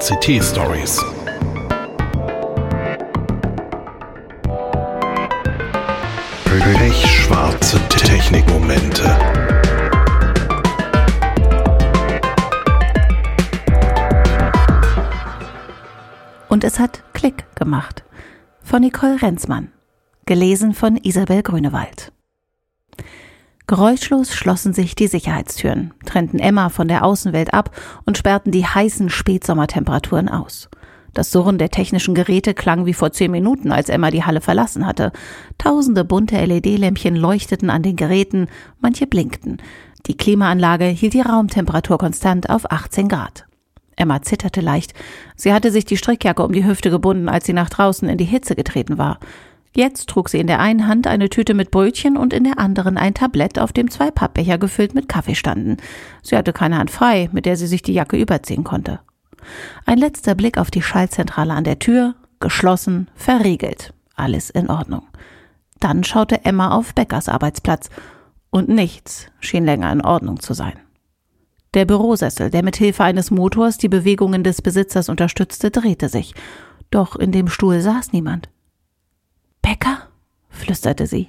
VCT Stories. Pechschwarze Technikmomente. Und es hat Klick gemacht. Von Nicole Renzmann. Gelesen von Isabel Grünewald. Geräuschlos schlossen sich die Sicherheitstüren, trennten Emma von der Außenwelt ab und sperrten die heißen Spätsommertemperaturen aus. Das Surren der technischen Geräte klang wie vor zehn Minuten, als Emma die Halle verlassen hatte. Tausende bunte LED-Lämpchen leuchteten an den Geräten, manche blinkten. Die Klimaanlage hielt die Raumtemperatur konstant auf 18 Grad. Emma zitterte leicht. Sie hatte sich die Strickjacke um die Hüfte gebunden, als sie nach draußen in die Hitze getreten war. Jetzt trug sie in der einen Hand eine Tüte mit Brötchen und in der anderen ein Tablett, auf dem zwei Pappbecher gefüllt mit Kaffee standen. Sie hatte keine Hand frei, mit der sie sich die Jacke überziehen konnte. Ein letzter Blick auf die Schaltzentrale an der Tür, geschlossen, verriegelt. Alles in Ordnung. Dann schaute Emma auf Beckers Arbeitsplatz, und nichts schien länger in Ordnung zu sein. Der Bürosessel, der mit Hilfe eines Motors die Bewegungen des Besitzers unterstützte, drehte sich, doch in dem Stuhl saß niemand. Becker? flüsterte sie.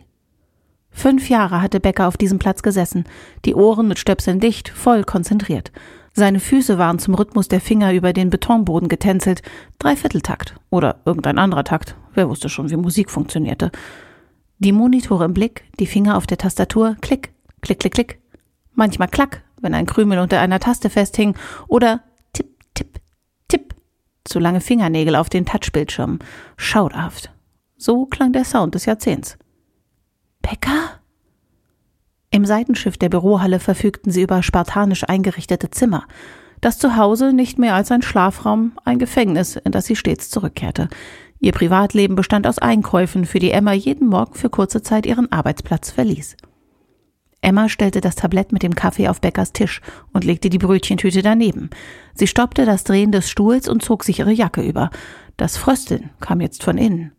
Fünf Jahre hatte Becker auf diesem Platz gesessen, die Ohren mit Stöpseln dicht, voll konzentriert. Seine Füße waren zum Rhythmus der Finger über den Betonboden getänzelt, Dreivierteltakt oder irgendein anderer Takt, wer wusste schon, wie Musik funktionierte. Die Monitore im Blick, die Finger auf der Tastatur, klick, klick, klick, klick. Manchmal klack, wenn ein Krümel unter einer Taste festhing, oder tipp, tipp, tipp. Zu lange Fingernägel auf den Touchbildschirmen. Schauderhaft. So klang der Sound des Jahrzehnts. Becker? Im Seitenschiff der Bürohalle verfügten sie über spartanisch eingerichtete Zimmer. Das Zuhause nicht mehr als ein Schlafraum, ein Gefängnis, in das sie stets zurückkehrte. Ihr Privatleben bestand aus Einkäufen, für die Emma jeden Morgen für kurze Zeit ihren Arbeitsplatz verließ. Emma stellte das Tablett mit dem Kaffee auf Beckers Tisch und legte die Brötchentüte daneben. Sie stoppte das Drehen des Stuhls und zog sich ihre Jacke über. Das Frösteln kam jetzt von innen.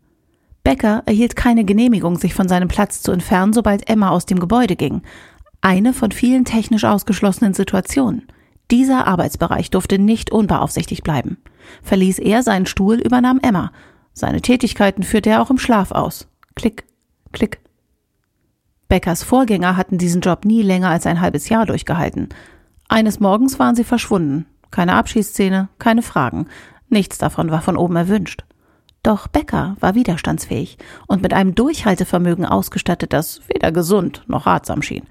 Becker erhielt keine Genehmigung, sich von seinem Platz zu entfernen, sobald Emma aus dem Gebäude ging. Eine von vielen technisch ausgeschlossenen Situationen. Dieser Arbeitsbereich durfte nicht unbeaufsichtigt bleiben. Verließ er seinen Stuhl, übernahm Emma. Seine Tätigkeiten führte er auch im Schlaf aus. Klick, klick. Beckers Vorgänger hatten diesen Job nie länger als ein halbes Jahr durchgehalten. Eines Morgens waren sie verschwunden. Keine Abschiedsszene, keine Fragen. Nichts davon war von oben erwünscht. Doch Becker war widerstandsfähig und mit einem Durchhaltevermögen ausgestattet, das weder gesund noch ratsam schien.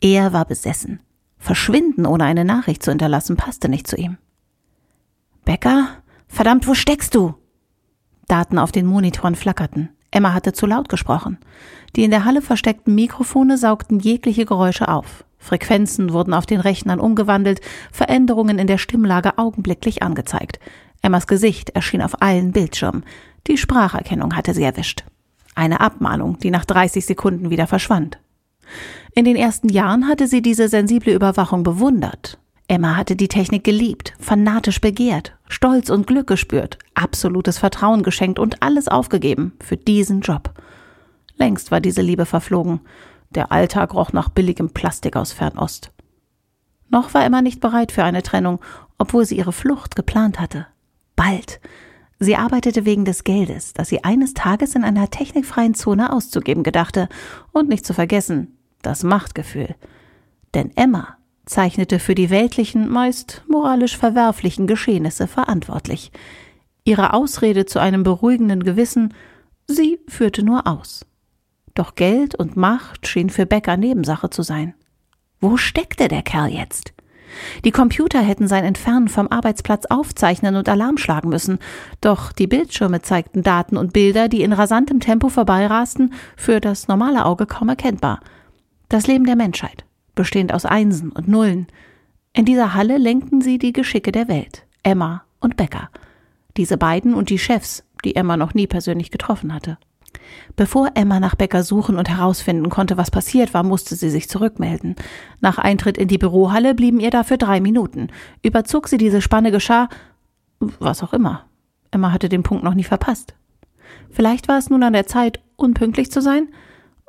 Er war besessen. Verschwinden, ohne eine Nachricht zu hinterlassen, passte nicht zu ihm. Becker? Verdammt, wo steckst du? Daten auf den Monitoren flackerten. Emma hatte zu laut gesprochen. Die in der Halle versteckten Mikrofone saugten jegliche Geräusche auf. Frequenzen wurden auf den Rechnern umgewandelt, Veränderungen in der Stimmlage augenblicklich angezeigt. Emmas Gesicht erschien auf allen Bildschirmen. Die Spracherkennung hatte sie erwischt. Eine Abmahnung, die nach 30 Sekunden wieder verschwand. In den ersten Jahren hatte sie diese sensible Überwachung bewundert. Emma hatte die Technik geliebt, fanatisch begehrt, Stolz und Glück gespürt, absolutes Vertrauen geschenkt und alles aufgegeben für diesen Job. Längst war diese Liebe verflogen. Der Alltag roch nach billigem Plastik aus Fernost. Noch war Emma nicht bereit für eine Trennung, obwohl sie ihre Flucht geplant hatte bald. Sie arbeitete wegen des Geldes, das sie eines Tages in einer technikfreien Zone auszugeben gedachte, und nicht zu vergessen, das Machtgefühl. Denn Emma zeichnete für die weltlichen, meist moralisch verwerflichen Geschehnisse verantwortlich. Ihre Ausrede zu einem beruhigenden Gewissen, sie führte nur aus. Doch Geld und Macht schien für Becker Nebensache zu sein. Wo steckte der Kerl jetzt? Die Computer hätten sein Entfernen vom Arbeitsplatz aufzeichnen und Alarm schlagen müssen, doch die Bildschirme zeigten Daten und Bilder, die in rasantem Tempo vorbeirasten, für das normale Auge kaum erkennbar. Das Leben der Menschheit, bestehend aus Einsen und Nullen. In dieser Halle lenkten sie die Geschicke der Welt, Emma und Becker. Diese beiden und die Chefs, die Emma noch nie persönlich getroffen hatte. Bevor Emma nach Becker suchen und herausfinden konnte, was passiert war, musste sie sich zurückmelden. Nach Eintritt in die Bürohalle blieben ihr dafür drei Minuten. Überzog sie diese Spanne, geschah was auch immer. Emma hatte den Punkt noch nie verpasst. Vielleicht war es nun an der Zeit, unpünktlich zu sein?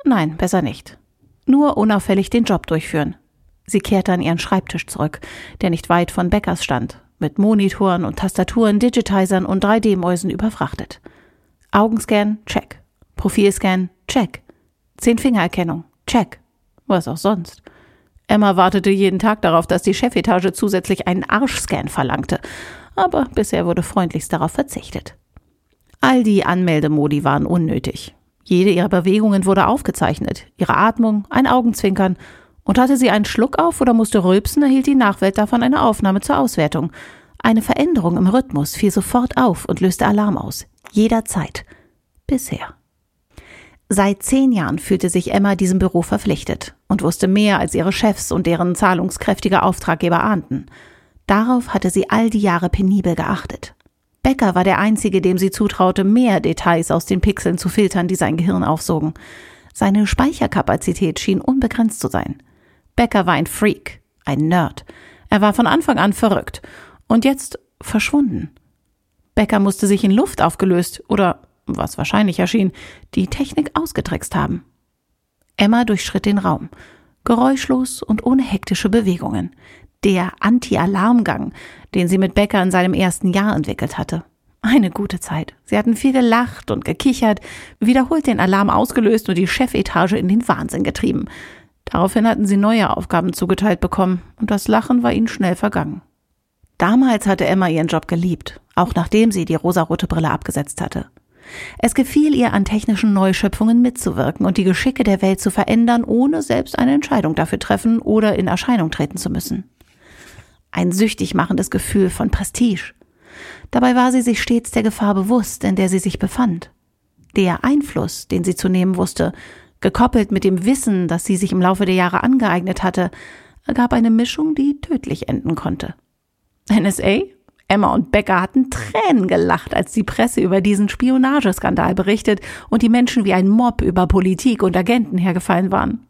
Nein, besser nicht. Nur unauffällig den Job durchführen. Sie kehrte an ihren Schreibtisch zurück, der nicht weit von Beckers stand. mit Monitoren und Tastaturen, Digitizern und 3D-Mäusen überfrachtet. Augenscan, check. Profilscan, check. Zehn-Fingererkennung, check. Was auch sonst. Emma wartete jeden Tag darauf, dass die Chefetage zusätzlich einen Arschscan verlangte, aber bisher wurde freundlichst darauf verzichtet. All die Anmeldemodi waren unnötig. Jede ihrer Bewegungen wurde aufgezeichnet, ihre Atmung, ein Augenzwinkern, und hatte sie einen Schluck auf oder musste rülpsen, erhielt die Nachwelt davon eine Aufnahme zur Auswertung. Eine Veränderung im Rhythmus fiel sofort auf und löste Alarm aus. Jederzeit. Bisher. Seit zehn Jahren fühlte sich Emma diesem Büro verpflichtet und wusste mehr, als ihre Chefs und deren zahlungskräftige Auftraggeber ahnten. Darauf hatte sie all die Jahre penibel geachtet. Becker war der Einzige, dem sie zutraute, mehr Details aus den Pixeln zu filtern, die sein Gehirn aufsogen. Seine Speicherkapazität schien unbegrenzt zu sein. Becker war ein Freak, ein Nerd. Er war von Anfang an verrückt und jetzt verschwunden. Becker musste sich in Luft aufgelöst oder was wahrscheinlich erschien, die Technik ausgetrickst haben. Emma durchschritt den Raum, geräuschlos und ohne hektische Bewegungen. Der Anti-Alarmgang, den sie mit Becker in seinem ersten Jahr entwickelt hatte. Eine gute Zeit. Sie hatten viel gelacht und gekichert, wiederholt den Alarm ausgelöst und die Chefetage in den Wahnsinn getrieben. Daraufhin hatten sie neue Aufgaben zugeteilt bekommen und das Lachen war ihnen schnell vergangen. Damals hatte Emma ihren Job geliebt, auch nachdem sie die rosarote Brille abgesetzt hatte. Es gefiel ihr, an technischen Neuschöpfungen mitzuwirken und die Geschicke der Welt zu verändern, ohne selbst eine Entscheidung dafür treffen oder in Erscheinung treten zu müssen. Ein süchtig machendes Gefühl von Prestige. Dabei war sie sich stets der Gefahr bewusst, in der sie sich befand. Der Einfluss, den sie zu nehmen wusste, gekoppelt mit dem Wissen, das sie sich im Laufe der Jahre angeeignet hatte, ergab eine Mischung, die tödlich enden konnte. NSA Emma und Becker hatten Tränen gelacht, als die Presse über diesen Spionageskandal berichtet und die Menschen wie ein Mob über Politik und Agenten hergefallen waren.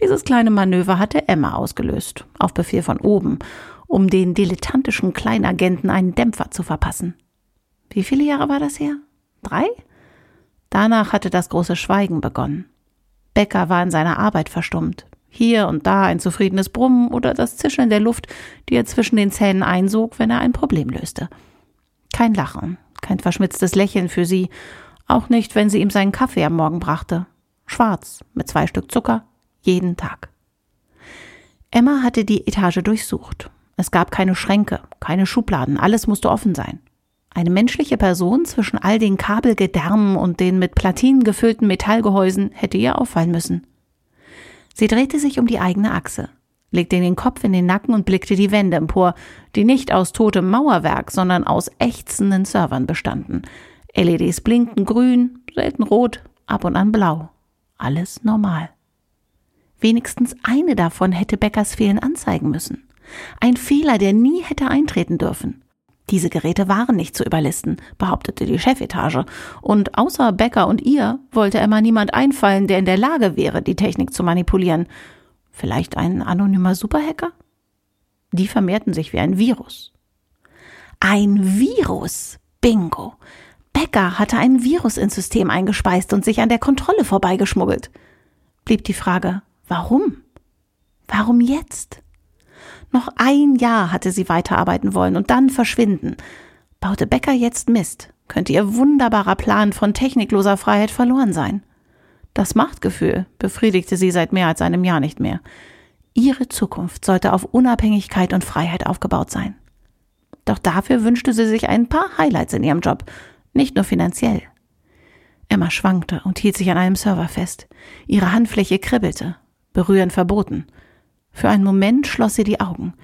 Dieses kleine Manöver hatte Emma ausgelöst, auf Befehl von oben, um den dilettantischen Kleinagenten einen Dämpfer zu verpassen. Wie viele Jahre war das her? Drei? Danach hatte das große Schweigen begonnen. Becker war in seiner Arbeit verstummt. Hier und da ein zufriedenes Brummen oder das Zischeln der Luft, die er zwischen den Zähnen einsog, wenn er ein Problem löste. Kein Lachen, kein verschmitztes Lächeln für sie, auch nicht, wenn sie ihm seinen Kaffee am Morgen brachte. Schwarz, mit zwei Stück Zucker, jeden Tag. Emma hatte die Etage durchsucht. Es gab keine Schränke, keine Schubladen, alles musste offen sein. Eine menschliche Person zwischen all den Kabelgedärmen und den mit Platinen gefüllten Metallgehäusen hätte ihr auffallen müssen. Sie drehte sich um die eigene Achse, legte den Kopf in den Nacken und blickte die Wände empor, die nicht aus totem Mauerwerk, sondern aus ächzenden Servern bestanden. LEDs blinken grün, selten rot, ab und an blau. Alles normal. Wenigstens eine davon hätte Beckers Fehlen anzeigen müssen. Ein Fehler, der nie hätte eintreten dürfen. Diese Geräte waren nicht zu überlisten, behauptete die Chefetage, und außer Becker und ihr wollte Emma niemand einfallen, der in der Lage wäre, die Technik zu manipulieren. Vielleicht ein anonymer Superhacker? Die vermehrten sich wie ein Virus. Ein Virus! Bingo! Becker hatte ein Virus ins System eingespeist und sich an der Kontrolle vorbeigeschmuggelt. Blieb die Frage, warum? Warum jetzt? Noch ein Jahr hatte sie weiterarbeiten wollen und dann verschwinden. Baute Becker jetzt Mist, könnte ihr wunderbarer Plan von technikloser Freiheit verloren sein. Das Machtgefühl befriedigte sie seit mehr als einem Jahr nicht mehr. Ihre Zukunft sollte auf Unabhängigkeit und Freiheit aufgebaut sein. Doch dafür wünschte sie sich ein paar Highlights in ihrem Job, nicht nur finanziell. Emma schwankte und hielt sich an einem Server fest. Ihre Handfläche kribbelte. Berühren verboten. Für einen Moment schloss sie die Augen.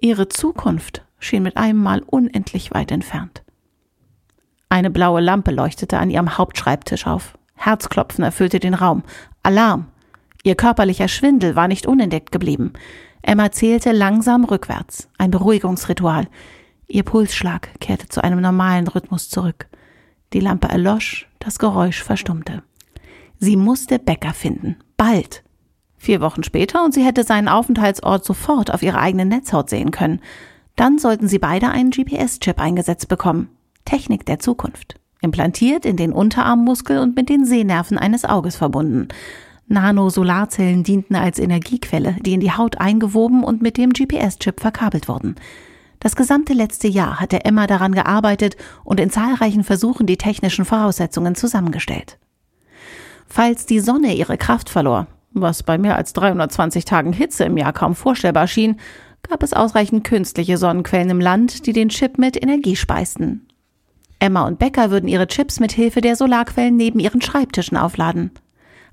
Ihre Zukunft schien mit einem Mal unendlich weit entfernt. Eine blaue Lampe leuchtete an ihrem Hauptschreibtisch auf. Herzklopfen erfüllte den Raum. Alarm! Ihr körperlicher Schwindel war nicht unentdeckt geblieben. Emma zählte langsam rückwärts. Ein Beruhigungsritual. Ihr Pulsschlag kehrte zu einem normalen Rhythmus zurück. Die Lampe erlosch, das Geräusch verstummte. Sie musste Bäcker finden. Bald. Vier Wochen später und sie hätte seinen Aufenthaltsort sofort auf ihrer eigenen Netzhaut sehen können. Dann sollten sie beide einen GPS-Chip eingesetzt bekommen. Technik der Zukunft. Implantiert in den Unterarmmuskel und mit den Sehnerven eines Auges verbunden. Nano-Solarzellen dienten als Energiequelle, die in die Haut eingewoben und mit dem GPS-Chip verkabelt wurden. Das gesamte letzte Jahr hatte Emma daran gearbeitet und in zahlreichen Versuchen die technischen Voraussetzungen zusammengestellt. Falls die Sonne ihre Kraft verlor, was bei mehr als 320 Tagen Hitze im Jahr kaum vorstellbar schien, gab es ausreichend künstliche Sonnenquellen im Land, die den Chip mit Energie speisten. Emma und Becker würden ihre Chips mit Hilfe der Solarquellen neben ihren Schreibtischen aufladen.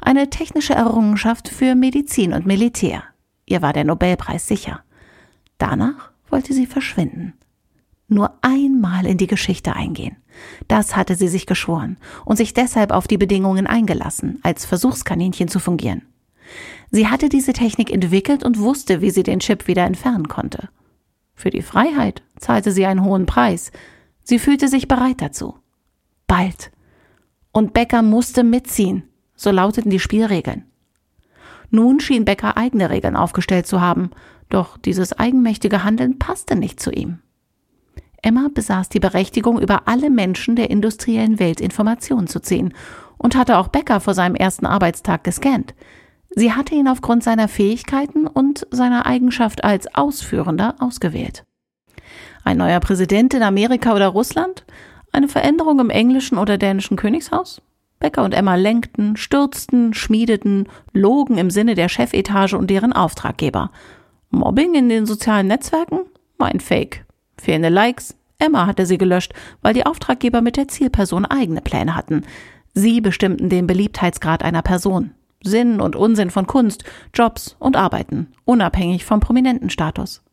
Eine technische Errungenschaft für Medizin und Militär. Ihr war der Nobelpreis sicher. Danach wollte sie verschwinden. Nur einmal in die Geschichte eingehen. Das hatte sie sich geschworen und sich deshalb auf die Bedingungen eingelassen, als Versuchskaninchen zu fungieren. Sie hatte diese Technik entwickelt und wusste, wie sie den Chip wieder entfernen konnte. Für die Freiheit zahlte sie einen hohen Preis. Sie fühlte sich bereit dazu. Bald. Und Becker musste mitziehen. So lauteten die Spielregeln. Nun schien Becker eigene Regeln aufgestellt zu haben, doch dieses eigenmächtige Handeln passte nicht zu ihm. Emma besaß die Berechtigung, über alle Menschen der industriellen Welt Informationen zu ziehen und hatte auch Becker vor seinem ersten Arbeitstag gescannt. Sie hatte ihn aufgrund seiner Fähigkeiten und seiner Eigenschaft als Ausführender ausgewählt. Ein neuer Präsident in Amerika oder Russland? Eine Veränderung im englischen oder dänischen Königshaus? Becker und Emma lenkten, stürzten, schmiedeten, logen im Sinne der Chefetage und deren Auftraggeber. Mobbing in den sozialen Netzwerken? Mein Fake. Fehlende Likes? Emma hatte sie gelöscht, weil die Auftraggeber mit der Zielperson eigene Pläne hatten. Sie bestimmten den Beliebtheitsgrad einer Person. Sinn und Unsinn von Kunst, Jobs und Arbeiten, unabhängig vom Prominentenstatus.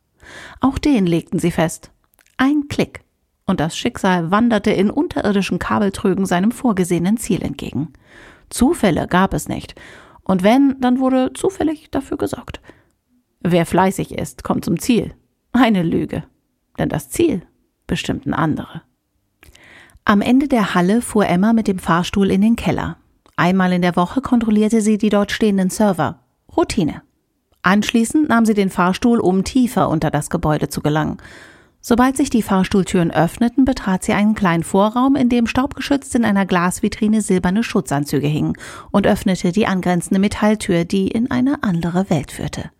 Auch den legten sie fest. Ein Klick. Und das Schicksal wanderte in unterirdischen Kabeltrögen seinem vorgesehenen Ziel entgegen. Zufälle gab es nicht. Und wenn, dann wurde zufällig dafür gesorgt. Wer fleißig ist, kommt zum Ziel. Eine Lüge. Denn das Ziel bestimmten andere. Am Ende der Halle fuhr Emma mit dem Fahrstuhl in den Keller. Einmal in der Woche kontrollierte sie die dort stehenden Server. Routine. Anschließend nahm sie den Fahrstuhl, um tiefer unter das Gebäude zu gelangen. Sobald sich die Fahrstuhltüren öffneten, betrat sie einen kleinen Vorraum, in dem staubgeschützt in einer Glasvitrine silberne Schutzanzüge hingen und öffnete die angrenzende Metalltür, die in eine andere Welt führte.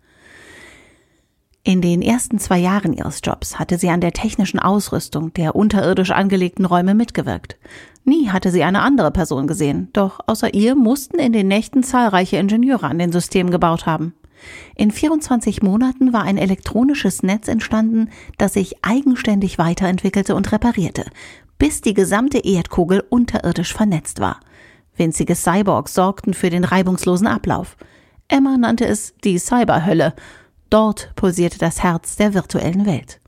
In den ersten zwei Jahren ihres Jobs hatte sie an der technischen Ausrüstung der unterirdisch angelegten Räume mitgewirkt. Nie hatte sie eine andere Person gesehen, doch außer ihr mussten in den Nächten zahlreiche Ingenieure an den Systemen gebaut haben. In 24 Monaten war ein elektronisches Netz entstanden, das sich eigenständig weiterentwickelte und reparierte, bis die gesamte Erdkugel unterirdisch vernetzt war. Winzige Cyborgs sorgten für den reibungslosen Ablauf. Emma nannte es die Cyberhölle. Dort pulsierte das Herz der virtuellen Welt.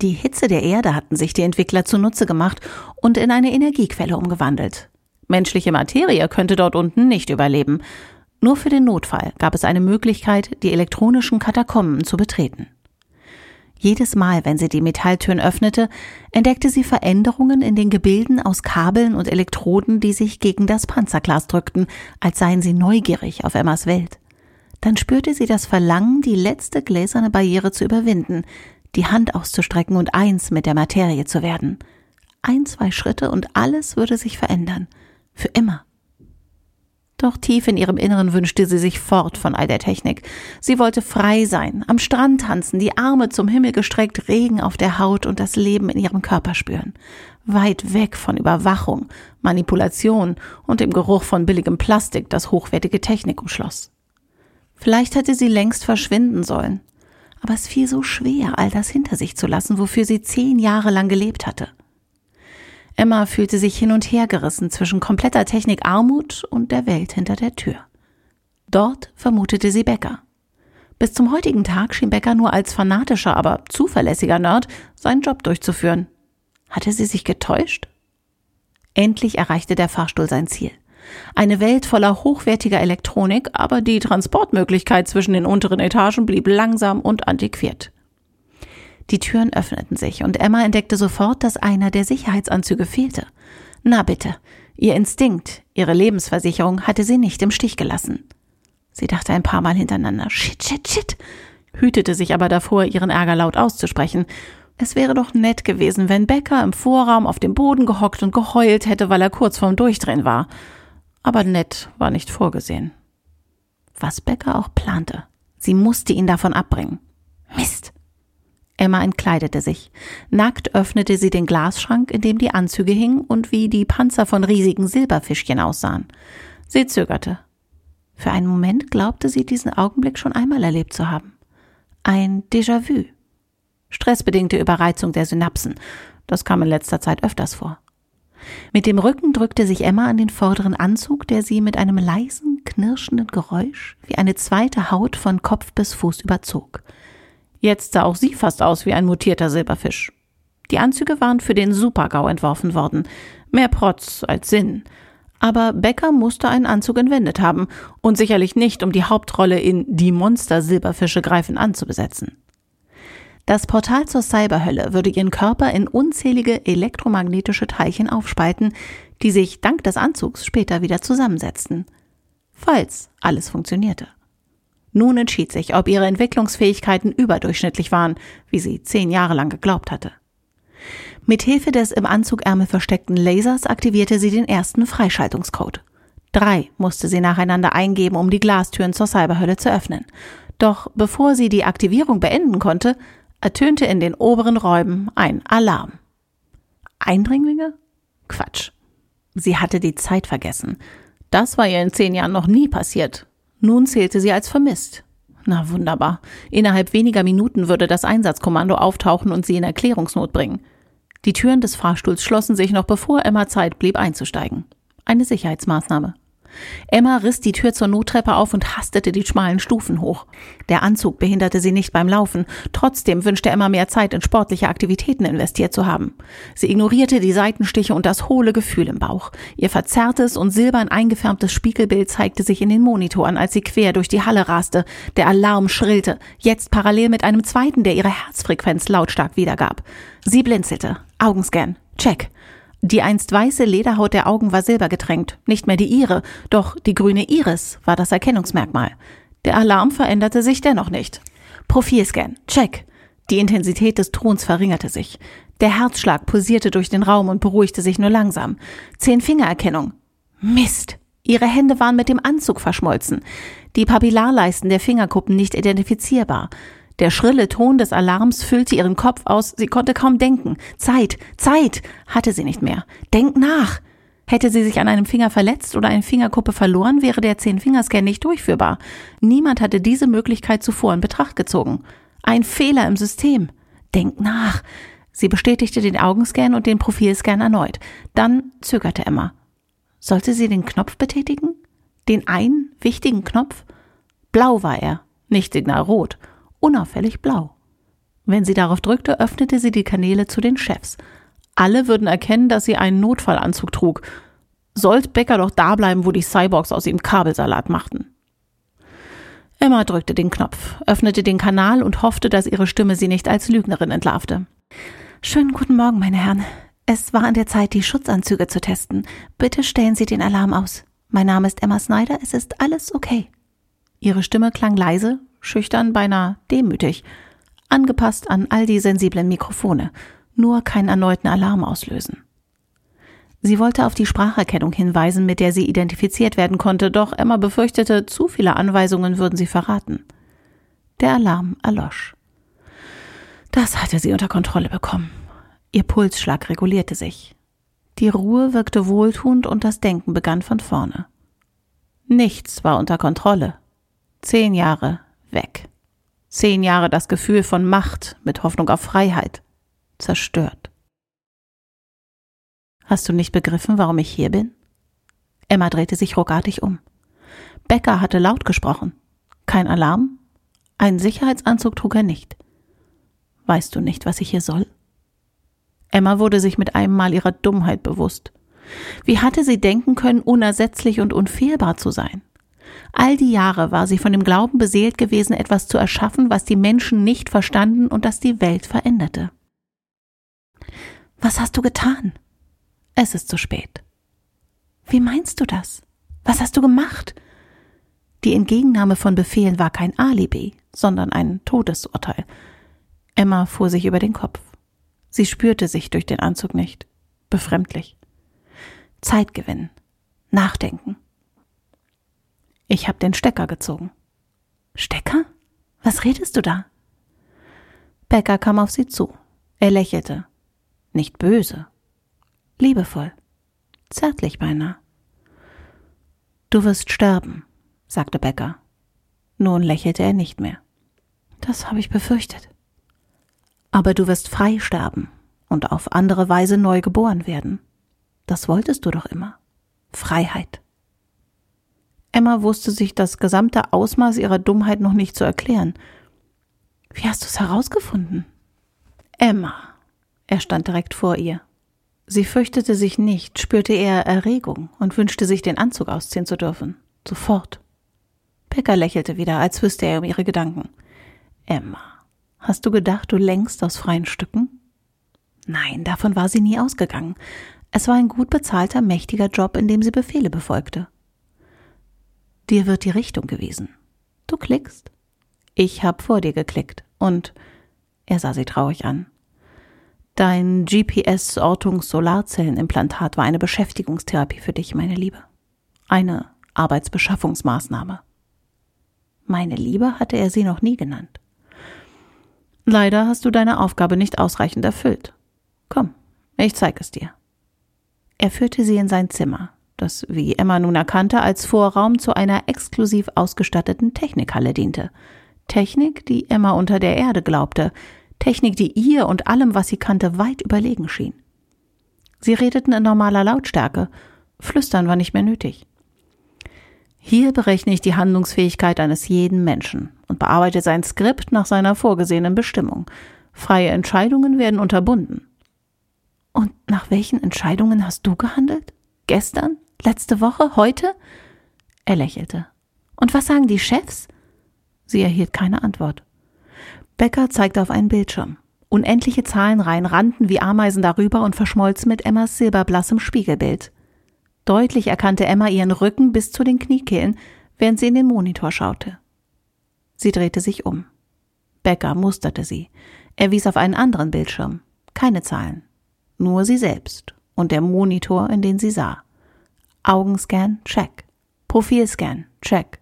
Die Hitze der Erde hatten sich die Entwickler zunutze gemacht und in eine Energiequelle umgewandelt. Menschliche Materie könnte dort unten nicht überleben. Nur für den Notfall gab es eine Möglichkeit, die elektronischen Katakomben zu betreten. Jedes Mal, wenn sie die Metalltüren öffnete, entdeckte sie Veränderungen in den Gebilden aus Kabeln und Elektroden, die sich gegen das Panzerglas drückten, als seien sie neugierig auf Emmas Welt. Dann spürte sie das Verlangen, die letzte gläserne Barriere zu überwinden, die Hand auszustrecken und eins mit der Materie zu werden. Ein, zwei Schritte und alles würde sich verändern. Für immer. Doch tief in ihrem Inneren wünschte sie sich fort von all der Technik. Sie wollte frei sein, am Strand tanzen, die Arme zum Himmel gestreckt, Regen auf der Haut und das Leben in ihrem Körper spüren. Weit weg von Überwachung, Manipulation und dem Geruch von billigem Plastik, das hochwertige Technik umschloss. Vielleicht hätte sie längst verschwinden sollen. Aber es fiel so schwer, all das hinter sich zu lassen, wofür sie zehn Jahre lang gelebt hatte. Emma fühlte sich hin und her gerissen zwischen kompletter Technikarmut und der Welt hinter der Tür. Dort vermutete sie Becker. Bis zum heutigen Tag schien Becker nur als fanatischer, aber zuverlässiger Nerd seinen Job durchzuführen. Hatte sie sich getäuscht? Endlich erreichte der Fahrstuhl sein Ziel. Eine Welt voller hochwertiger Elektronik, aber die Transportmöglichkeit zwischen den unteren Etagen blieb langsam und antiquiert. Die Türen öffneten sich und Emma entdeckte sofort, dass einer der Sicherheitsanzüge fehlte. Na bitte, ihr Instinkt, ihre Lebensversicherung hatte sie nicht im Stich gelassen. Sie dachte ein paar Mal hintereinander, shit, shit, shit, hütete sich aber davor, ihren Ärger laut auszusprechen. Es wäre doch nett gewesen, wenn Becker im Vorraum auf dem Boden gehockt und geheult hätte, weil er kurz vorm Durchdrehen war. Aber nett war nicht vorgesehen. Was Becker auch plante, sie musste ihn davon abbringen. Mist! Emma entkleidete sich. Nackt öffnete sie den Glasschrank, in dem die Anzüge hingen und wie die Panzer von riesigen Silberfischchen aussahen. Sie zögerte. Für einen Moment glaubte sie, diesen Augenblick schon einmal erlebt zu haben. Ein Déjà-vu. Stressbedingte Überreizung der Synapsen. Das kam in letzter Zeit öfters vor. Mit dem Rücken drückte sich Emma an den vorderen Anzug, der sie mit einem leisen, knirschenden Geräusch wie eine zweite Haut von Kopf bis Fuß überzog. Jetzt sah auch sie fast aus wie ein mutierter Silberfisch. Die Anzüge waren für den Supergau entworfen worden. Mehr Protz als Sinn. Aber Becker musste einen Anzug entwendet haben und sicherlich nicht, um die Hauptrolle in Die Monster Silberfische greifen an zu besetzen. Das Portal zur Cyberhölle würde ihren Körper in unzählige elektromagnetische Teilchen aufspalten, die sich dank des Anzugs später wieder zusammensetzten. Falls alles funktionierte. Nun entschied sich, ob ihre Entwicklungsfähigkeiten überdurchschnittlich waren, wie sie zehn Jahre lang geglaubt hatte. Mit Hilfe des im Anzugärmel versteckten Lasers aktivierte sie den ersten Freischaltungscode. Drei musste sie nacheinander eingeben, um die Glastüren zur Cyberhölle zu öffnen. Doch bevor sie die Aktivierung beenden konnte, ertönte in den oberen Räumen ein Alarm. Eindringlinge? Quatsch. Sie hatte die Zeit vergessen. Das war ihr in zehn Jahren noch nie passiert. Nun zählte sie als vermisst. Na wunderbar. Innerhalb weniger Minuten würde das Einsatzkommando auftauchen und sie in Erklärungsnot bringen. Die Türen des Fahrstuhls schlossen sich noch bevor Emma Zeit blieb einzusteigen. Eine Sicherheitsmaßnahme. Emma riss die Tür zur Nottreppe auf und hastete die schmalen Stufen hoch. Der Anzug behinderte sie nicht beim Laufen. Trotzdem wünschte Emma mehr Zeit in sportliche Aktivitäten investiert zu haben. Sie ignorierte die Seitenstiche und das hohle Gefühl im Bauch. Ihr verzerrtes und silbern eingefärbtes Spiegelbild zeigte sich in den Monitoren, als sie quer durch die Halle raste. Der Alarm schrillte, jetzt parallel mit einem zweiten, der ihre Herzfrequenz lautstark wiedergab. Sie blinzelte. Augenscan. Check. Die einst weiße Lederhaut der Augen war silbergetränkt, nicht mehr die ihre, doch die grüne Iris war das Erkennungsmerkmal. Der Alarm veränderte sich dennoch nicht. Profilscan, check. Die Intensität des Tons verringerte sich. Der Herzschlag pulsierte durch den Raum und beruhigte sich nur langsam. Zehn-Fingererkennung. Mist! Ihre Hände waren mit dem Anzug verschmolzen. Die Papillarleisten der Fingerkuppen nicht identifizierbar. Der schrille Ton des Alarms füllte ihren Kopf aus, sie konnte kaum denken. Zeit, Zeit hatte sie nicht mehr. Denk nach. Hätte sie sich an einem Finger verletzt oder eine Fingerkuppe verloren, wäre der Zehn-Fingerscan nicht durchführbar. Niemand hatte diese Möglichkeit zuvor in Betracht gezogen. Ein Fehler im System. Denk nach. Sie bestätigte den Augenscan und den Profilscan erneut. Dann zögerte Emma. Sollte sie den Knopf betätigen? Den einen wichtigen Knopf? Blau war er, nicht signalrot unauffällig blau. Wenn sie darauf drückte, öffnete sie die Kanäle zu den Chefs. Alle würden erkennen, dass sie einen Notfallanzug trug. Sollte Becker doch da bleiben, wo die Cyborgs aus ihm Kabelsalat machten. Emma drückte den Knopf, öffnete den Kanal und hoffte, dass ihre Stimme sie nicht als Lügnerin entlarvte. Schönen guten Morgen, meine Herren. Es war an der Zeit, die Schutzanzüge zu testen. Bitte stellen Sie den Alarm aus. Mein Name ist Emma Snyder, es ist alles okay. Ihre Stimme klang leise, schüchtern, beinahe demütig, angepasst an all die sensiblen Mikrofone, nur keinen erneuten Alarm auslösen. Sie wollte auf die Spracherkennung hinweisen, mit der sie identifiziert werden konnte, doch Emma befürchtete, zu viele Anweisungen würden sie verraten. Der Alarm erlosch. Das hatte sie unter Kontrolle bekommen. Ihr Pulsschlag regulierte sich. Die Ruhe wirkte wohltuend und das Denken begann von vorne. Nichts war unter Kontrolle. Zehn Jahre weg. Zehn Jahre das Gefühl von Macht mit Hoffnung auf Freiheit. Zerstört. Hast du nicht begriffen, warum ich hier bin? Emma drehte sich ruckartig um. Becker hatte laut gesprochen. Kein Alarm? Einen Sicherheitsanzug trug er nicht. Weißt du nicht, was ich hier soll? Emma wurde sich mit einem Mal ihrer Dummheit bewusst. Wie hatte sie denken können, unersetzlich und unfehlbar zu sein? All die Jahre war sie von dem Glauben beseelt gewesen, etwas zu erschaffen, was die Menschen nicht verstanden und das die Welt veränderte. Was hast du getan? Es ist zu spät. Wie meinst du das? Was hast du gemacht? Die Entgegennahme von Befehlen war kein Alibi, sondern ein Todesurteil. Emma fuhr sich über den Kopf. Sie spürte sich durch den Anzug nicht. Befremdlich. Zeit gewinnen. Nachdenken. Ich habe den Stecker gezogen. Stecker? Was redest du da? Becker kam auf sie zu. Er lächelte. Nicht böse. Liebevoll. Zärtlich beinahe. Du wirst sterben, sagte Becker. Nun lächelte er nicht mehr. Das habe ich befürchtet. Aber du wirst frei sterben und auf andere Weise neu geboren werden. Das wolltest du doch immer. Freiheit. Emma wusste sich das gesamte Ausmaß ihrer Dummheit noch nicht zu erklären. Wie hast du es herausgefunden? Emma. Er stand direkt vor ihr. Sie fürchtete sich nicht, spürte eher Erregung und wünschte sich, den Anzug ausziehen zu dürfen. Sofort. Becker lächelte wieder, als wüsste er um ihre Gedanken. Emma, hast du gedacht, du längst aus freien Stücken? Nein, davon war sie nie ausgegangen. Es war ein gut bezahlter, mächtiger Job, in dem sie Befehle befolgte. Dir wird die Richtung gewiesen. Du klickst. Ich hab vor dir geklickt. Und er sah sie traurig an. Dein GPS-Ortungs-Solarzellenimplantat war eine Beschäftigungstherapie für dich, meine Liebe. Eine Arbeitsbeschaffungsmaßnahme. Meine Liebe hatte er sie noch nie genannt. Leider hast du deine Aufgabe nicht ausreichend erfüllt. Komm, ich zeig es dir. Er führte sie in sein Zimmer, das, wie Emma nun erkannte, als Vorraum zu einer exklusiv ausgestatteten Technikhalle diente. Technik, die Emma unter der Erde glaubte, Technik, die ihr und allem, was sie kannte, weit überlegen schien. Sie redeten in normaler Lautstärke, Flüstern war nicht mehr nötig. Hier berechne ich die Handlungsfähigkeit eines jeden Menschen und bearbeite sein Skript nach seiner vorgesehenen Bestimmung. Freie Entscheidungen werden unterbunden. Und nach welchen Entscheidungen hast du gehandelt? Gestern? Letzte Woche? Heute? Er lächelte. Und was sagen die Chefs? Sie erhielt keine Antwort. Becker zeigte auf einen Bildschirm. Unendliche Zahlenreihen rannten wie Ameisen darüber und verschmolzen mit Emmas silberblassem Spiegelbild. Deutlich erkannte Emma ihren Rücken bis zu den Kniekehlen, während sie in den Monitor schaute. Sie drehte sich um. Becker musterte sie. Er wies auf einen anderen Bildschirm. Keine Zahlen. Nur sie selbst und der Monitor, in den sie sah. Augenscan, check. Profilscan, check.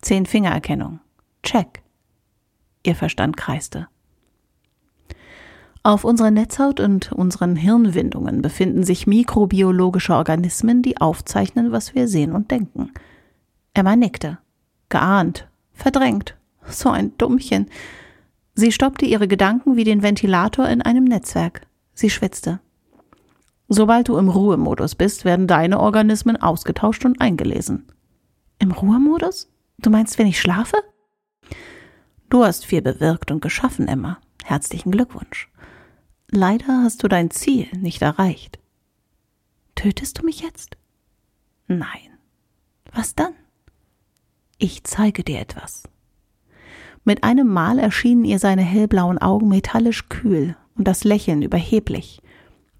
Zehn-Fingererkennung, check. Ihr Verstand kreiste. Auf unserer Netzhaut und unseren Hirnwindungen befinden sich mikrobiologische Organismen, die aufzeichnen, was wir sehen und denken. Emma nickte. Geahnt. Verdrängt. So ein Dummchen. Sie stoppte ihre Gedanken wie den Ventilator in einem Netzwerk. Sie schwitzte. Sobald du im Ruhemodus bist, werden deine Organismen ausgetauscht und eingelesen. Im Ruhemodus? Du meinst, wenn ich schlafe? Du hast viel bewirkt und geschaffen, Emma. Herzlichen Glückwunsch. Leider hast du dein Ziel nicht erreicht. Tötest du mich jetzt? Nein. Was dann? Ich zeige dir etwas. Mit einem Mal erschienen ihr seine hellblauen Augen metallisch kühl und das Lächeln überheblich.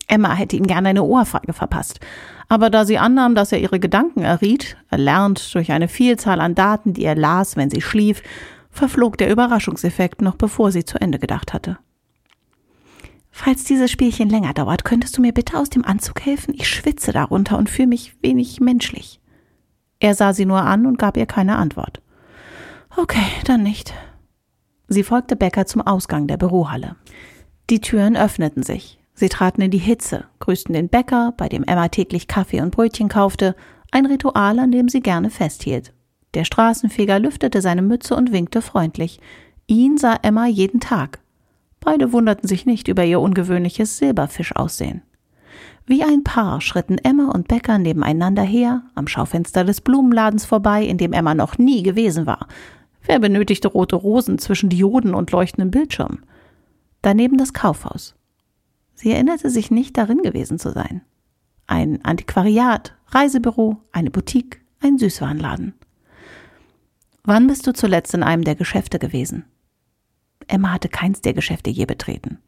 Emma hätte ihm gerne eine Ohrfeige verpasst. Aber da sie annahm, dass er ihre Gedanken erriet, erlernt durch eine Vielzahl an Daten, die er las, wenn sie schlief, verflog der Überraschungseffekt noch bevor sie zu Ende gedacht hatte. Falls dieses Spielchen länger dauert, könntest du mir bitte aus dem Anzug helfen? Ich schwitze darunter und fühle mich wenig menschlich. Er sah sie nur an und gab ihr keine Antwort. Okay, dann nicht. Sie folgte Becker zum Ausgang der Bürohalle. Die Türen öffneten sich. Sie traten in die Hitze, grüßten den Bäcker, bei dem Emma täglich Kaffee und Brötchen kaufte, ein Ritual, an dem sie gerne festhielt. Der Straßenfeger lüftete seine Mütze und winkte freundlich. Ihn sah Emma jeden Tag. Beide wunderten sich nicht über ihr ungewöhnliches Silberfischaussehen. Wie ein Paar schritten Emma und Becker nebeneinander her, am Schaufenster des Blumenladens vorbei, in dem Emma noch nie gewesen war. Wer benötigte rote Rosen zwischen Dioden und leuchtenden Bildschirmen? Daneben das Kaufhaus. Sie erinnerte sich nicht darin gewesen zu sein. Ein Antiquariat, Reisebüro, eine Boutique, ein Süßwarenladen. Wann bist du zuletzt in einem der Geschäfte gewesen? Emma hatte keins der Geschäfte je betreten.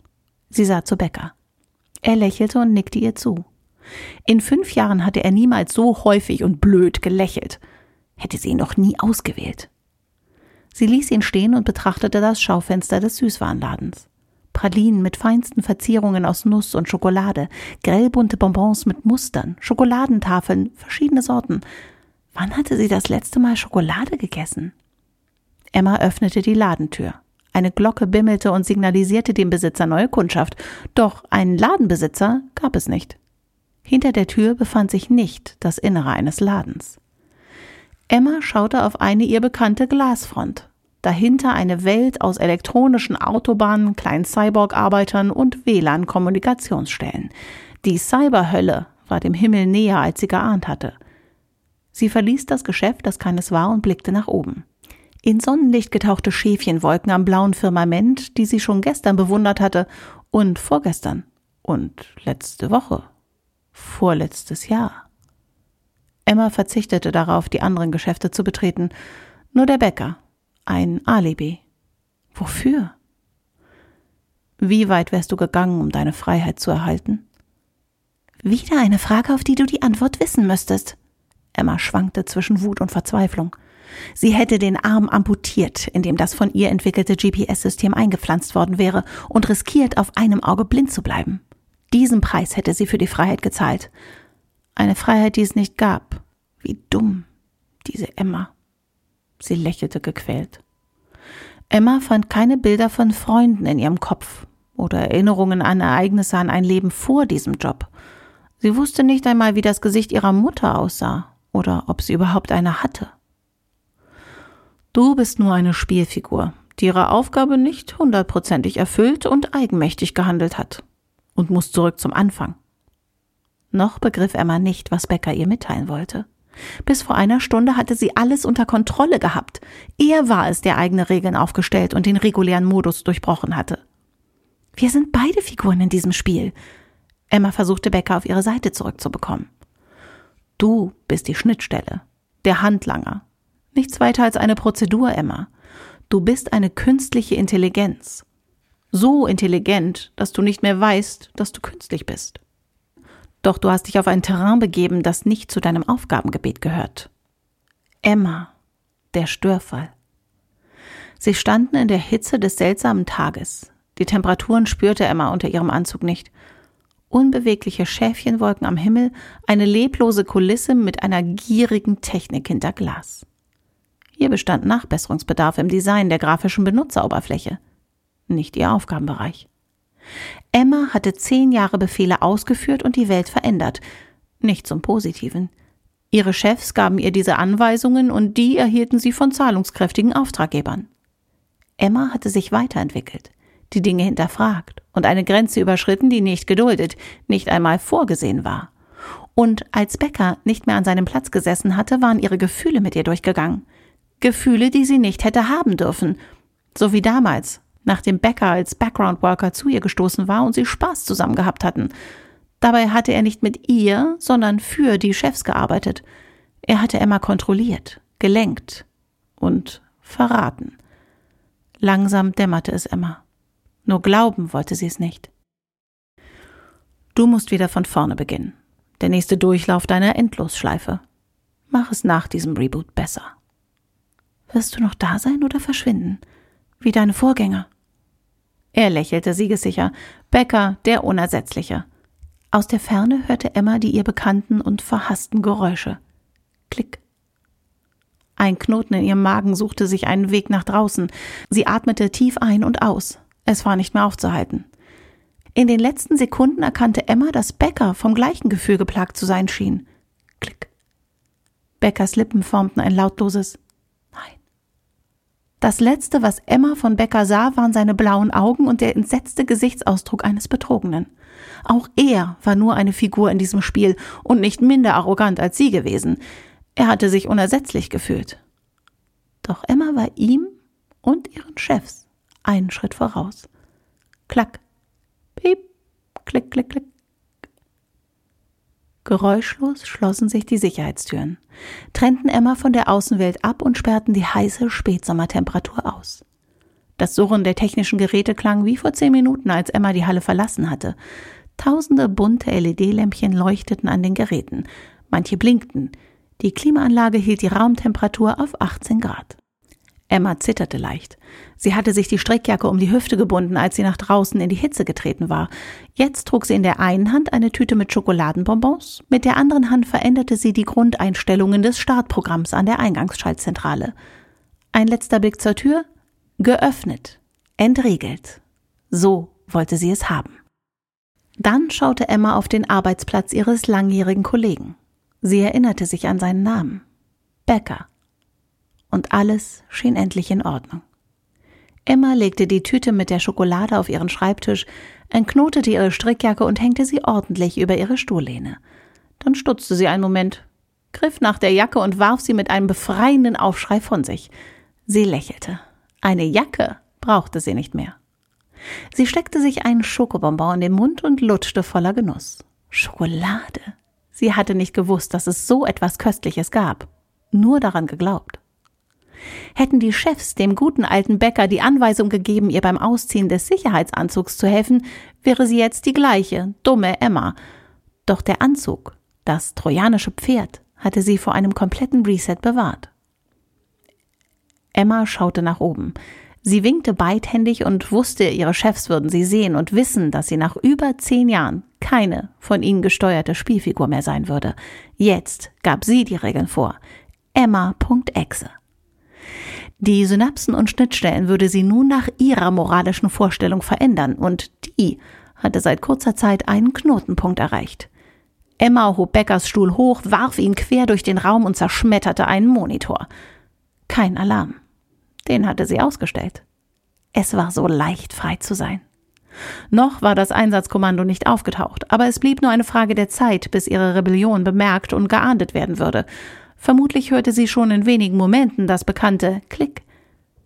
Sie sah zu Becker. Er lächelte und nickte ihr zu. In fünf Jahren hatte er niemals so häufig und blöd gelächelt. Hätte sie ihn noch nie ausgewählt. Sie ließ ihn stehen und betrachtete das Schaufenster des Süßwarenladens. Pralinen mit feinsten Verzierungen aus Nuss und Schokolade, grellbunte Bonbons mit Mustern, Schokoladentafeln, verschiedene Sorten. Wann hatte sie das letzte Mal Schokolade gegessen? Emma öffnete die Ladentür. Eine Glocke bimmelte und signalisierte dem Besitzer neue Kundschaft. Doch einen Ladenbesitzer gab es nicht. Hinter der Tür befand sich nicht das Innere eines Ladens. Emma schaute auf eine ihr bekannte Glasfront. Dahinter eine Welt aus elektronischen Autobahnen, kleinen Cyborg-Arbeitern und WLAN-Kommunikationsstellen. Die Cyberhölle war dem Himmel näher, als sie geahnt hatte. Sie verließ das Geschäft, das keines war, und blickte nach oben. In Sonnenlicht getauchte Schäfchenwolken am blauen Firmament, die sie schon gestern bewundert hatte und vorgestern und letzte Woche, vorletztes Jahr. Emma verzichtete darauf, die anderen Geschäfte zu betreten. Nur der Bäcker. Ein Alibi. Wofür? Wie weit wärst du gegangen, um deine Freiheit zu erhalten? Wieder eine Frage, auf die du die Antwort wissen müsstest. Emma schwankte zwischen Wut und Verzweiflung. Sie hätte den Arm amputiert, in dem das von ihr entwickelte GPS-System eingepflanzt worden wäre, und riskiert, auf einem Auge blind zu bleiben. Diesen Preis hätte sie für die Freiheit gezahlt. Eine Freiheit, die es nicht gab. Wie dumm, diese Emma. Sie lächelte gequält. Emma fand keine Bilder von Freunden in ihrem Kopf oder Erinnerungen an Ereignisse an ein Leben vor diesem Job. Sie wusste nicht einmal, wie das Gesicht ihrer Mutter aussah oder ob sie überhaupt eine hatte. Du bist nur eine Spielfigur, die ihre Aufgabe nicht hundertprozentig erfüllt und eigenmächtig gehandelt hat und muss zurück zum Anfang. Noch begriff Emma nicht, was Becker ihr mitteilen wollte. Bis vor einer Stunde hatte sie alles unter Kontrolle gehabt. Er war es, der eigene Regeln aufgestellt und den regulären Modus durchbrochen hatte. Wir sind beide Figuren in diesem Spiel. Emma versuchte Becker auf ihre Seite zurückzubekommen. Du bist die Schnittstelle, der Handlanger. Nichts weiter als eine Prozedur, Emma. Du bist eine künstliche Intelligenz. So intelligent, dass du nicht mehr weißt, dass du künstlich bist. Doch du hast dich auf ein Terrain begeben, das nicht zu deinem Aufgabengebiet gehört. Emma, der Störfall. Sie standen in der Hitze des seltsamen Tages. Die Temperaturen spürte Emma unter ihrem Anzug nicht. Unbewegliche Schäfchenwolken am Himmel, eine leblose Kulisse mit einer gierigen Technik hinter Glas. Hier bestand Nachbesserungsbedarf im Design der grafischen Benutzeroberfläche. Nicht ihr Aufgabenbereich. Emma hatte zehn Jahre Befehle ausgeführt und die Welt verändert. Nicht zum Positiven. Ihre Chefs gaben ihr diese Anweisungen und die erhielten sie von zahlungskräftigen Auftraggebern. Emma hatte sich weiterentwickelt, die Dinge hinterfragt und eine Grenze überschritten, die nicht geduldet, nicht einmal vorgesehen war. Und als Becker nicht mehr an seinem Platz gesessen hatte, waren ihre Gefühle mit ihr durchgegangen. Gefühle, die sie nicht hätte haben dürfen. So wie damals, nachdem Becker als Background Worker zu ihr gestoßen war und sie Spaß zusammen gehabt hatten. Dabei hatte er nicht mit ihr, sondern für die Chefs gearbeitet. Er hatte Emma kontrolliert, gelenkt und verraten. Langsam dämmerte es Emma. Nur glauben wollte sie es nicht. Du musst wieder von vorne beginnen. Der nächste Durchlauf deiner Endlosschleife. Mach es nach diesem Reboot besser. Wirst du noch da sein oder verschwinden? Wie deine Vorgänger? Er lächelte siegessicher. Becker, der Unersetzliche. Aus der Ferne hörte Emma die ihr bekannten und verhassten Geräusche. Klick. Ein Knoten in ihrem Magen suchte sich einen Weg nach draußen. Sie atmete tief ein und aus. Es war nicht mehr aufzuhalten. In den letzten Sekunden erkannte Emma, dass Becker vom gleichen Gefühl geplagt zu sein schien. Klick. Beckers Lippen formten ein lautloses das letzte, was Emma von Becker sah, waren seine blauen Augen und der entsetzte Gesichtsausdruck eines Betrogenen. Auch er war nur eine Figur in diesem Spiel und nicht minder arrogant als sie gewesen. Er hatte sich unersetzlich gefühlt. Doch Emma war ihm und ihren Chefs einen Schritt voraus. Klack, piep, klick, klick, klick. Geräuschlos schlossen sich die Sicherheitstüren, trennten Emma von der Außenwelt ab und sperrten die heiße Spätsommertemperatur aus. Das Surren der technischen Geräte klang wie vor zehn Minuten, als Emma die Halle verlassen hatte. Tausende bunte LED-Lämpchen leuchteten an den Geräten. Manche blinkten. Die Klimaanlage hielt die Raumtemperatur auf 18 Grad. Emma zitterte leicht. Sie hatte sich die Strickjacke um die Hüfte gebunden, als sie nach draußen in die Hitze getreten war. Jetzt trug sie in der einen Hand eine Tüte mit Schokoladenbonbons, mit der anderen Hand veränderte sie die Grundeinstellungen des Startprogramms an der Eingangsschaltzentrale. Ein letzter Blick zur Tür. Geöffnet. entriegelt. So wollte sie es haben. Dann schaute Emma auf den Arbeitsplatz ihres langjährigen Kollegen. Sie erinnerte sich an seinen Namen. Becker. Und alles schien endlich in Ordnung. Emma legte die Tüte mit der Schokolade auf ihren Schreibtisch, entknotete ihre Strickjacke und hängte sie ordentlich über ihre Stuhllehne. Dann stutzte sie einen Moment, griff nach der Jacke und warf sie mit einem befreienden Aufschrei von sich. Sie lächelte. Eine Jacke brauchte sie nicht mehr. Sie steckte sich einen Schokobonbon in den Mund und lutschte voller Genuss. Schokolade. Sie hatte nicht gewusst, dass es so etwas Köstliches gab. Nur daran geglaubt. Hätten die Chefs dem guten alten Bäcker die Anweisung gegeben, ihr beim Ausziehen des Sicherheitsanzugs zu helfen, wäre sie jetzt die gleiche, dumme Emma. Doch der Anzug, das trojanische Pferd, hatte sie vor einem kompletten Reset bewahrt. Emma schaute nach oben. Sie winkte beidhändig und wusste, ihre Chefs würden sie sehen und wissen, dass sie nach über zehn Jahren keine von ihnen gesteuerte Spielfigur mehr sein würde. Jetzt gab sie die Regeln vor. Emma.exe. Die Synapsen und Schnittstellen würde sie nun nach ihrer moralischen Vorstellung verändern und die hatte seit kurzer Zeit einen Knotenpunkt erreicht. Emma hob Beckers Stuhl hoch, warf ihn quer durch den Raum und zerschmetterte einen Monitor. Kein Alarm. Den hatte sie ausgestellt. Es war so leicht, frei zu sein. Noch war das Einsatzkommando nicht aufgetaucht, aber es blieb nur eine Frage der Zeit, bis ihre Rebellion bemerkt und geahndet werden würde. Vermutlich hörte sie schon in wenigen Momenten das bekannte Klick.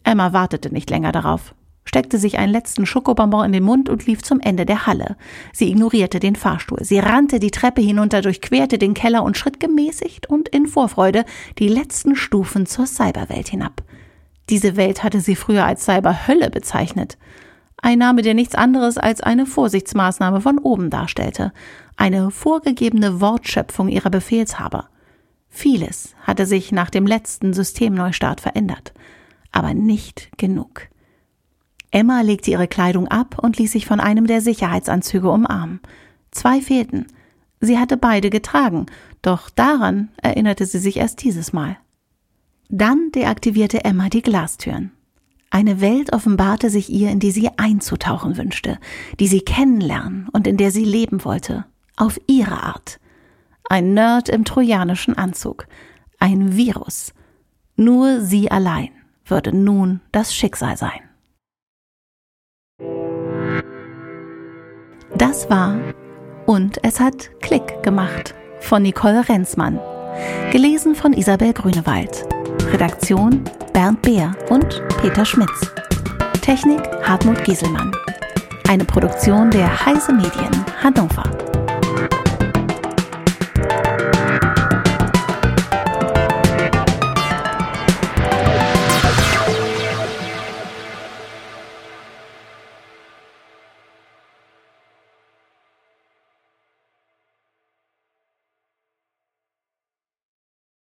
Emma wartete nicht länger darauf steckte sich einen letzten Schokobonbon in den Mund und lief zum Ende der Halle. Sie ignorierte den Fahrstuhl. Sie rannte die Treppe hinunter, durchquerte den Keller und schritt gemäßigt und in Vorfreude die letzten Stufen zur Cyberwelt hinab. Diese Welt hatte sie früher als Cyberhölle bezeichnet. Ein Name, der nichts anderes als eine Vorsichtsmaßnahme von oben darstellte. Eine vorgegebene Wortschöpfung ihrer Befehlshaber. Vieles hatte sich nach dem letzten Systemneustart verändert. Aber nicht genug. Emma legte ihre Kleidung ab und ließ sich von einem der Sicherheitsanzüge umarmen. Zwei fehlten. Sie hatte beide getragen, doch daran erinnerte sie sich erst dieses Mal. Dann deaktivierte Emma die Glastüren. Eine Welt offenbarte sich ihr, in die sie einzutauchen wünschte, die sie kennenlernen und in der sie leben wollte. Auf ihre Art. Ein Nerd im trojanischen Anzug. Ein Virus. Nur sie allein würde nun das Schicksal sein. Das war Und es hat Klick gemacht von Nicole Renzmann. Gelesen von Isabel Grünewald. Redaktion Bernd Beer und Peter Schmitz. Technik Hartmut Gieselmann. Eine Produktion der Heise Medien Hannover.